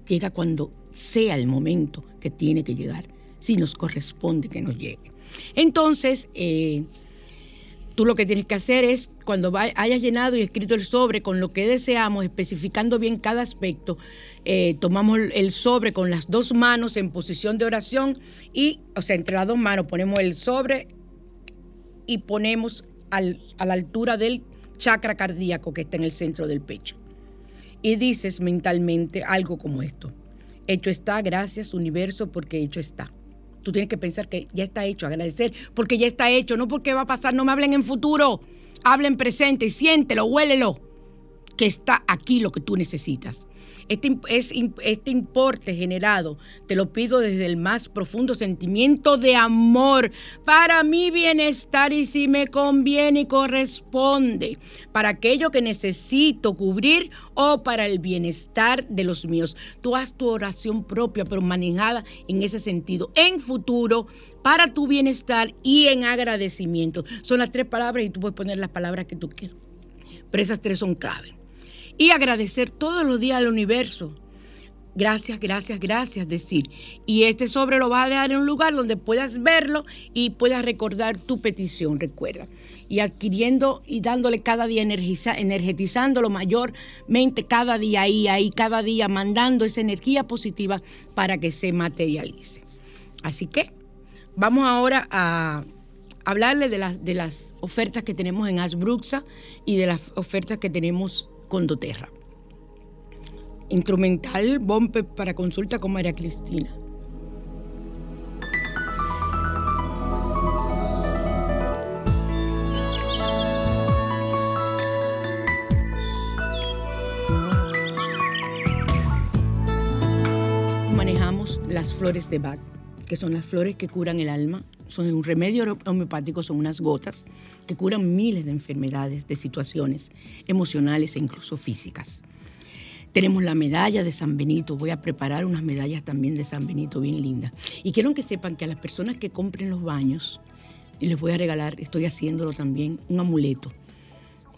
Llega cuando sea el momento que tiene que llegar. Si nos corresponde que nos llegue. Entonces, eh, tú lo que tienes que hacer es, cuando hayas llenado y escrito el sobre con lo que deseamos, especificando bien cada aspecto, eh, tomamos el- sobre con las dos manos en posición de oración y, o sea, entre las dos manos ponemos el sobre y ponemos a la altura del chakra cardíaco que está en el centro del pecho. Y dices mentalmente algo como esto. Hecho está, gracias universo porque hecho está. Tú tienes que pensar que ya está hecho, agradecer porque ya está hecho, no porque va a pasar, no me hablen en futuro, hablen presente siéntelo, huélelo. que está aquí lo que tú necesitas. Este, es, este importe generado, te lo pido desde el más profundo sentimiento de amor para mi bienestar y si me conviene y corresponde, para aquello que necesito cubrir o para el bienestar de los míos. Tú haz tu oración propia, pero manejada en ese sentido, en futuro, para tu bienestar y en agradecimiento. Son las tres palabras y tú puedes poner las palabras que tú quieras. Pero esas tres son clave y agradecer todos los días al universo. Gracias, gracias, gracias, decir. Y este sobre lo vas a dejar en un lugar donde puedas verlo y puedas recordar tu petición, recuerda. Y adquiriendo y dándole cada día, energiza, energetizándolo mayormente cada día ahí, ahí, cada día, mandando esa energía positiva para que se materialice. Así que vamos ahora a hablarle de las, de las ofertas que tenemos en Ashbruxa y de las ofertas que tenemos con doTERRA. Instrumental Bompe para consulta con María Cristina. Manejamos las flores de Bach, que son las flores que curan el alma, son un remedio homeopático, son unas gotas que curan miles de enfermedades, de situaciones emocionales e incluso físicas. Tenemos la medalla de San Benito. Voy a preparar unas medallas también de San Benito bien lindas. Y quiero que sepan que a las personas que compren los baños, y les voy a regalar, estoy haciéndolo también, un amuleto,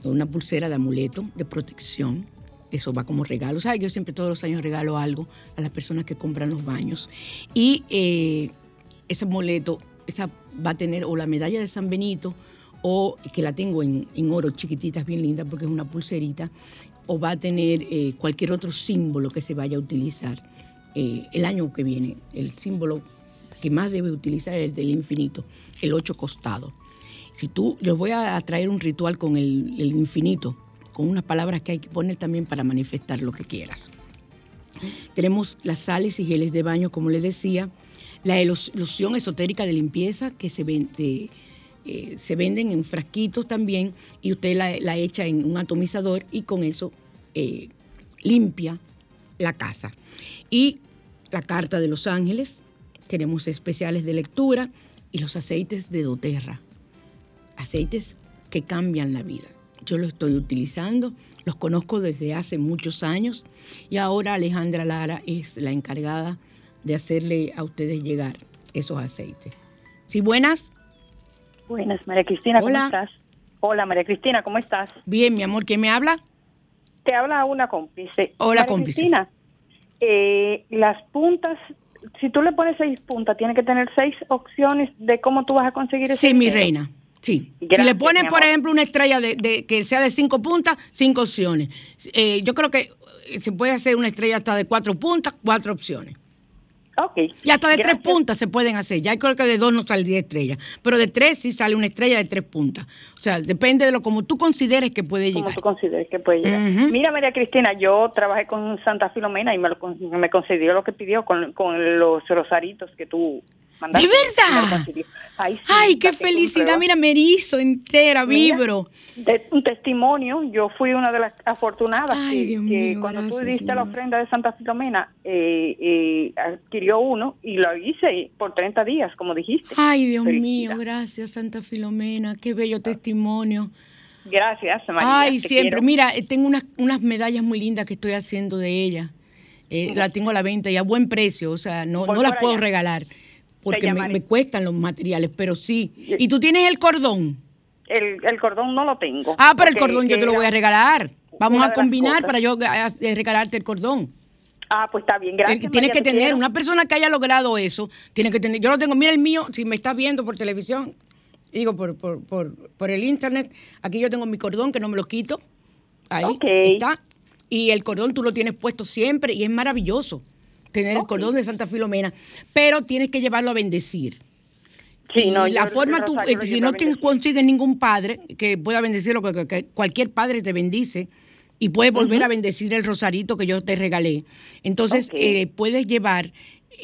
una pulsera de amuleto de protección. Eso va como regalo. ¿Sabes? Yo siempre todos los años regalo algo a las personas que compran los baños. Y eh, ese amuleto esa va a tener o la medalla de San Benito o que la tengo en, oro chiquititas, bien linda, porque es una pulserita, o va a tener eh, cualquier otro símbolo que se vaya a utilizar eh, el año que viene. El símbolo que más debe utilizar es el del infinito, el ocho costado. Si tú, les voy a traer un ritual con el, el infinito, con unas palabras que hay que poner también para manifestar lo que quieras. Tenemos las sales y geles de baño, como les decía, la loción esotérica de limpieza que se vende. Eh, se venden en frasquitos también y usted la, echa en un atomizador y con eso eh, limpia la casa. Y la carta de los ángeles, tenemos especiales de lectura y los aceites de doTERRA, aceites que cambian la vida. Yo los estoy utilizando, los conozco desde hace muchos años y ahora Alejandra Lara es la encargada hacerle a ustedes llegar esos aceites. ¿Sí, buenas? Buenas, María Cristina, ¿cómo estás? Hola, María Cristina, ¿cómo estás? Bien, mi amor, ¿quién me habla? Te habla una cómplice. Hola, cómplice. Cristina, eh, las puntas, si tú le pones seis puntas, tiene que tener seis opciones de cómo tú vas a conseguir ese Sí, mi reina. Sí. si le pones, por ejemplo, una estrella de, que sea de cinco puntas, cinco opciones. Eh, yo creo que se puede hacer una estrella hasta de cuatro puntas, cuatro opciones. Y hasta de tres puntas se pueden hacer. Ya creo que de dos no saldría estrella. Pero de tres sí sale una estrella de tres puntas. O sea, depende de lo como tú consideres que puede llegar. Como tú consideres que puede llegar. Mira, María Cristina, yo trabajé con Santa Filomena y me, lo, me concedió lo que pidió con, con los rosaritos que tú ¿De verdad? Ay, qué felicidad. Mira, me erizo entera, vibro. De, un testimonio, yo fui una de las afortunadas que, cuando tú diste la ofrenda de Santa Filomena, eh, eh, adquirió uno y lo hice por 30 días, como dijiste. Ay, Dios mío, gracias Santa Filomena, qué bello testimonio. Gracias, María. Ay, siempre. Mira, eh, tengo unas, unas medallas muy lindas que estoy haciendo de ella. la tengo a la venta y a buen precio, o sea, no, no las puedo regalar porque me, cuestan los materiales, pero sí. ¿Y tú tienes el cordón? El, cordón no lo tengo. Ah, pero el cordón yo te lo voy a regalar. Vamos a combinar para yo regalarte el cordón. Ah, pues está bien, gracias. Tienes que tener, una persona que haya logrado eso, tiene que tener, yo lo tengo, mira el mío, si me estás viendo por televisión, digo por, por, por, por el internet, aquí yo tengo mi cordón que no me lo quito, ahí está, y el cordón tú lo tienes puesto siempre y es maravilloso tener el cordón de Santa Filomena, pero tienes que llevarlo a bendecir. Sí, no, la forma tú, si no consigues ningún padre que pueda bendecirlo, que, cualquier padre te bendice y puedes volver a bendecir el rosarito que yo te regalé. Entonces, eh, puedes llevar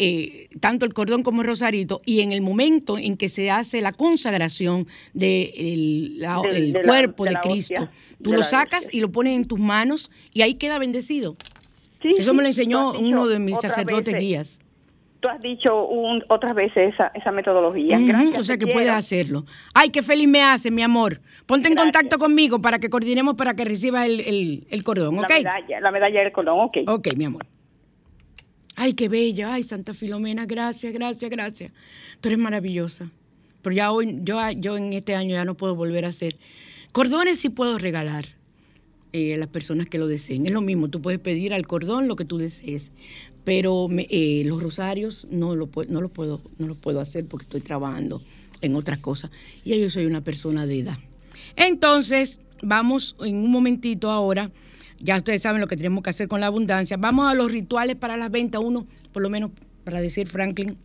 eh, tanto el cordón como el rosarito, y en el momento en que se hace la consagración del cuerpo de, Cristo, tú lo sacas y lo pones en tus manos y ahí queda bendecido. Eso me lo enseñó uno de mis sacerdotes guías. Tú has dicho un, otras veces esa, esa metodología. o sea que puedes hacerlo. Ay, qué feliz me hace, mi amor. Ponte en contacto conmigo para que coordinemos para que reciba el, el, cordón, ¿ok? La medalla, la medalla del cordón, ok. Ok, mi amor. Ay, qué bella. Ay, Santa Filomena, gracias, gracias, gracias. Tú eres maravillosa. Pero ya hoy, yo, yo en este año ya no puedo volver a hacer. Cordones sí puedo regalar eh, las personas que lo deseen. Es lo mismo, tú puedes pedir al cordón lo que tú desees. Pero eh, los rosarios no lo, no, lo puedo, no lo puedo hacer porque estoy trabajando en otras cosas. Y yo soy una persona de edad. Entonces, vamos en un momentito ahora ya ustedes saben lo que tenemos que hacer con la abundancia. Vamos a los rituales para las ventas, uno, por lo menos para decir Franklin.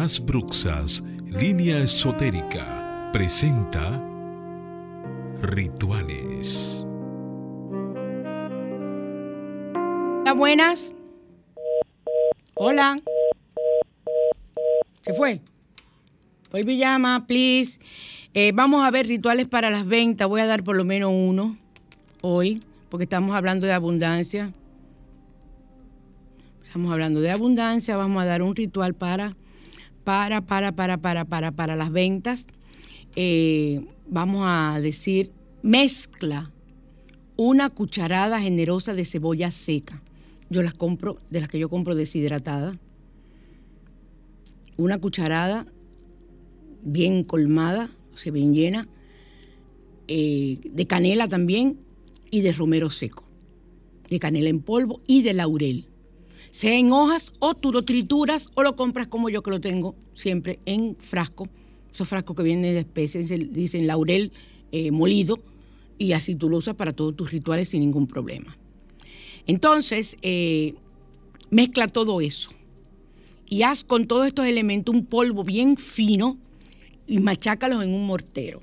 Bruxas, línea esotérica, presenta Rituales. Hola, buenas. Hola. Se fue. Vuelve llama, please. Eh, vamos a ver rituales para las ventas. Voy a dar por lo menos uno hoy, porque estamos hablando de abundancia. Estamos hablando de abundancia. Vamos a dar un ritual para, para, para, para, para, para, para las ventas. Eh, vamos a decir, mezcla una cucharada generosa de cebolla seca. Yo las compro, de las que yo compro deshidratada. Una cucharada bien colmada, o sea, bien llena, eh, de canela también y de romero seco, de canela en polvo y de laurel. Sea en hojas o tú lo trituras o lo compras como yo que lo tengo siempre en frasco esos frascos que vienen de especies, dicen laurel eh, molido, y así tú lo usas para todos tus rituales sin ningún problema. Entonces, eh, mezcla todo eso y haz con todos estos elementos un polvo bien fino y machácalos en un mortero.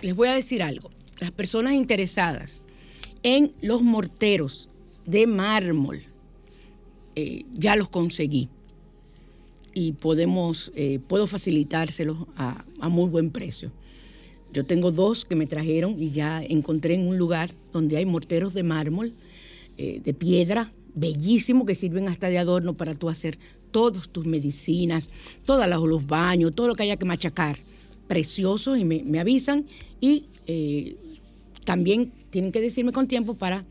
Les voy a decir algo, las personas interesadas en los morteros de mármol, eh, ya los conseguí y podemos, eh, puedo facilitárselos a, muy buen precio. Yo tengo dos que me trajeron y ya encontré en un lugar donde hay morteros de mármol, eh, de piedra, bellísimo, que sirven hasta de adorno para tú hacer todas tus medicinas, todos los, baños, todo lo que haya que machacar. Precioso y me, avisan y también tienen que decirme con tiempo para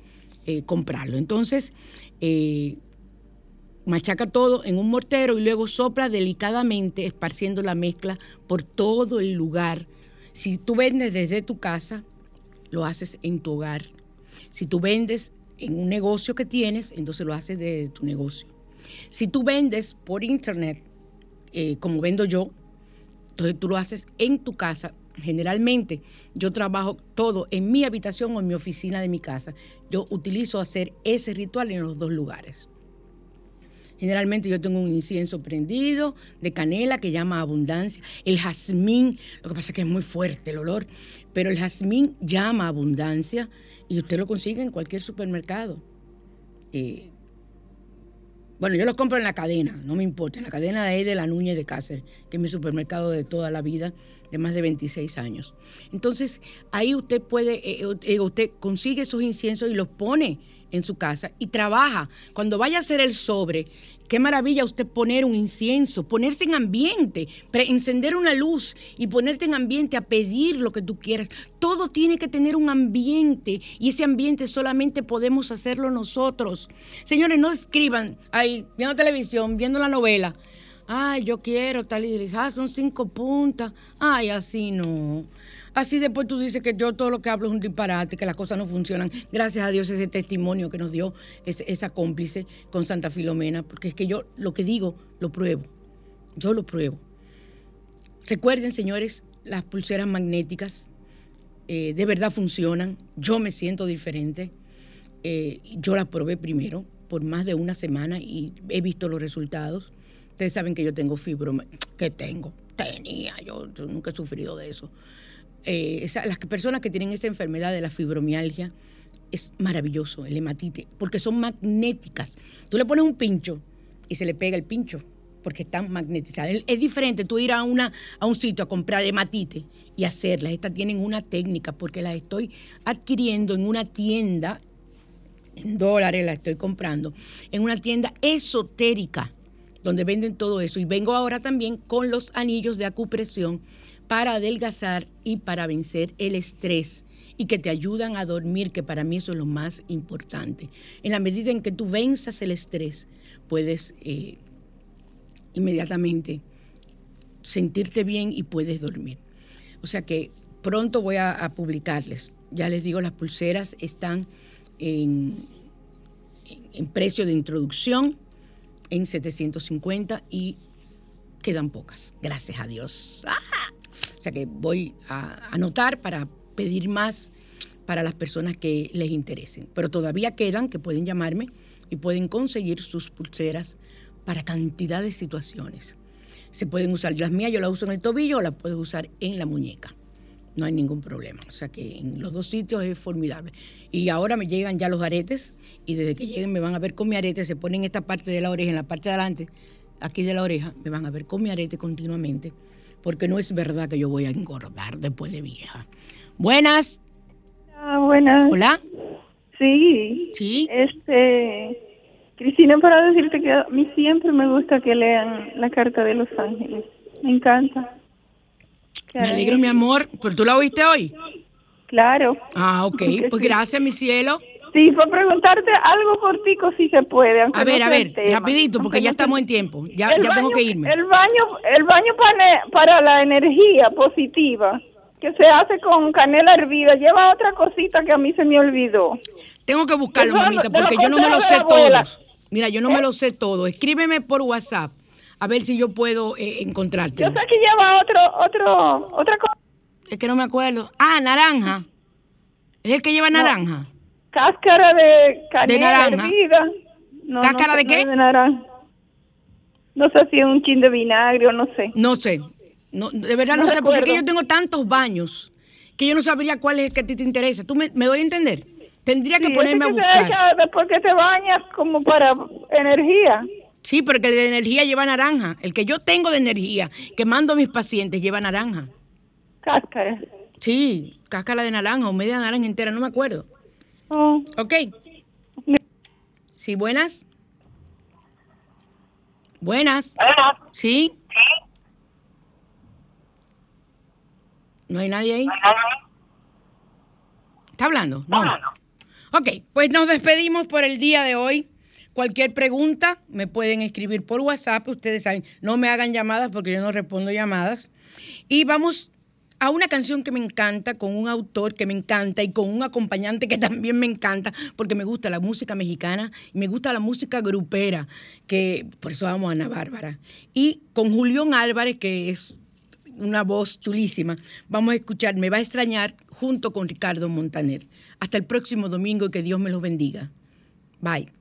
comprarlo. Entonces, machaca todo en un mortero y luego sopla delicadamente esparciendo la mezcla por todo el lugar. Si tú vendes desde tu casa, lo haces en tu hogar. Si tú vendes en un negocio que tienes, entonces lo haces desde tu negocio. Si tú vendes por internet, eh, como vendo yo, entonces tú lo haces en tu casa. Generalmente yo trabajo todo en mi habitación o en mi oficina de mi casa. Yo utilizo hacer ese ritual en los dos lugares. Generalmente yo tengo un incienso prendido de canela que llama abundancia. El jazmín, lo que pasa es que es muy fuerte el olor, pero el jazmín llama abundancia y usted lo consigue en cualquier supermercado. Eh, bueno, yo lo compro en la cadena, no me importa, en la cadena de ahí de la Núñez de Cáceres, que es mi supermercado de toda la vida, de más de 26 años. Entonces, ahí usted puede, eh, eh, usted consigue esos inciensos y los pone en su casa y trabaja. Cuando vaya a hacer el sobre, qué maravilla usted poner un incienso, ponerse en ambiente, encender una luz y ponerte en ambiente a pedir lo que tú quieras. Todo tiene que tener un ambiente y ese ambiente solamente podemos hacerlo nosotros. Señores, no escriban ahí viendo televisión, viendo la novela. Ay, yo quiero tal y ah, son cinco puntas. Ay, así no. Así después tú dices que yo todo lo que hablo es un disparate, que las cosas no funcionan. Gracias a Dios ese testimonio que nos dio esa cómplice con Santa Filomena, porque es que yo lo que digo lo pruebo. Yo lo pruebo. Recuerden, señores, las pulseras magnéticas eh, de verdad funcionan. Yo me siento diferente. eh, yo la probé primero por más de una semana y he visto los resultados. Ustedes saben que yo tengo fibromialgia, que tengo, tenía, yo, nunca he sufrido de eso. Eh, las personas que tienen esa enfermedad de la fibromialgia, es maravilloso el hematite, porque son magnéticas. Tú le pones un pincho y se le pega el pincho, porque están magnetizadas. Es diferente tú ir a, una, a un sitio a comprar hematite y hacerlas. Estas tienen una técnica, porque las estoy adquiriendo en una tienda en dólares la estoy comprando, en una tienda esotérica donde venden todo eso. Y vengo ahora también con los anillos de acupresión para adelgazar y para vencer el estrés y que te ayudan a dormir, que para mí eso es lo más importante. En la medida en que tú venzas el estrés, puedes eh, inmediatamente sentirte bien y puedes dormir. O sea que pronto voy a publicarles. Ya les digo, las pulseras están en, precio de introducción en 750 y quedan pocas, gracias a Dios. ¡Ah! Que voy a anotar para pedir más para las personas que les interesen. Pero todavía quedan que pueden llamarme y pueden conseguir sus pulseras para cantidad de situaciones. Se pueden usar, las mías yo las uso en el tobillo o las puedo usar en la muñeca no hay ningún problema. O sea que en los dos sitios es formidable. Y ahora me llegan ya los aretes y desde que lleguen me van a ver con mi arete, se ponen esta parte de la oreja, en la parte de adelante, aquí de la oreja, me van a ver con mi arete continuamente, porque no es verdad que yo voy a engordar después de vieja. Buenas. Ah, buenas. Hola. Sí. Sí. Este, Cristina, para decirte que a mí siempre me gusta que lean la carta de los ángeles. Me encanta. Me alegro, mi amor. ¿Pero tú la oíste hoy? Claro. Ah, ok. Pues gracias, mi cielo. Sí, fue preguntarte algo cortico si se puede. A ver, a ver, rapidito, porque ya estamos en tiempo. Ya, ya tengo que irme. El baño, el baño para, para la energía positiva que se hace con canela hervida, lleva otra cosita que a mí se me olvidó. Tengo que buscarlo, mamita, porque yo no me lo sé todo. Mira, yo no me ¿Eh? lo sé todo. Escríbeme por WhatsApp a ver si yo puedo eh, encontrarte. Yo sé que lleva otro, otro, otra cosa. Es que no me acuerdo. Ah, naranja. ¿Es el que lleva naranja? Cáscara de canela de hervida. ¿Cáscara de qué? No, de naranja. No sé si es un chin de vinagre o no sé. No sé. No, de verdad no, sé, porque es que yo tengo tantos baños que yo no sabría cuál es el que a ti te interesa. ¿Tú me, me doy a entender? Tendría que ponerme a buscar. después que te bañas como para energía. Sí, porque el de energía lleva naranja. El que yo tengo de energía, que mando a mis pacientes, lleva naranja. Cáscara. Sí, cáscara de naranja o media naranja entera, no me acuerdo. Oh. Ok. Sí, buenas. Buenas. ¿Sí? ¿No hay nadie ahí? ¿Está hablando? No. Ok, pues nos despedimos por el día de hoy. Cualquier pregunta me pueden escribir por WhatsApp. Ustedes saben, no me hagan llamadas porque yo no respondo llamadas. Y vamos a una canción que me encanta, con un autor que me encanta y con un acompañante que también me encanta, porque me gusta la música mexicana y me gusta la música grupera, que por eso vamos a Ana Bárbara. Y con Julián Álvarez, que es una voz chulísima, vamos a escuchar Me va a extrañar junto con Ricardo Montaner. Hasta el próximo domingo y que Dios me los bendiga. Bye.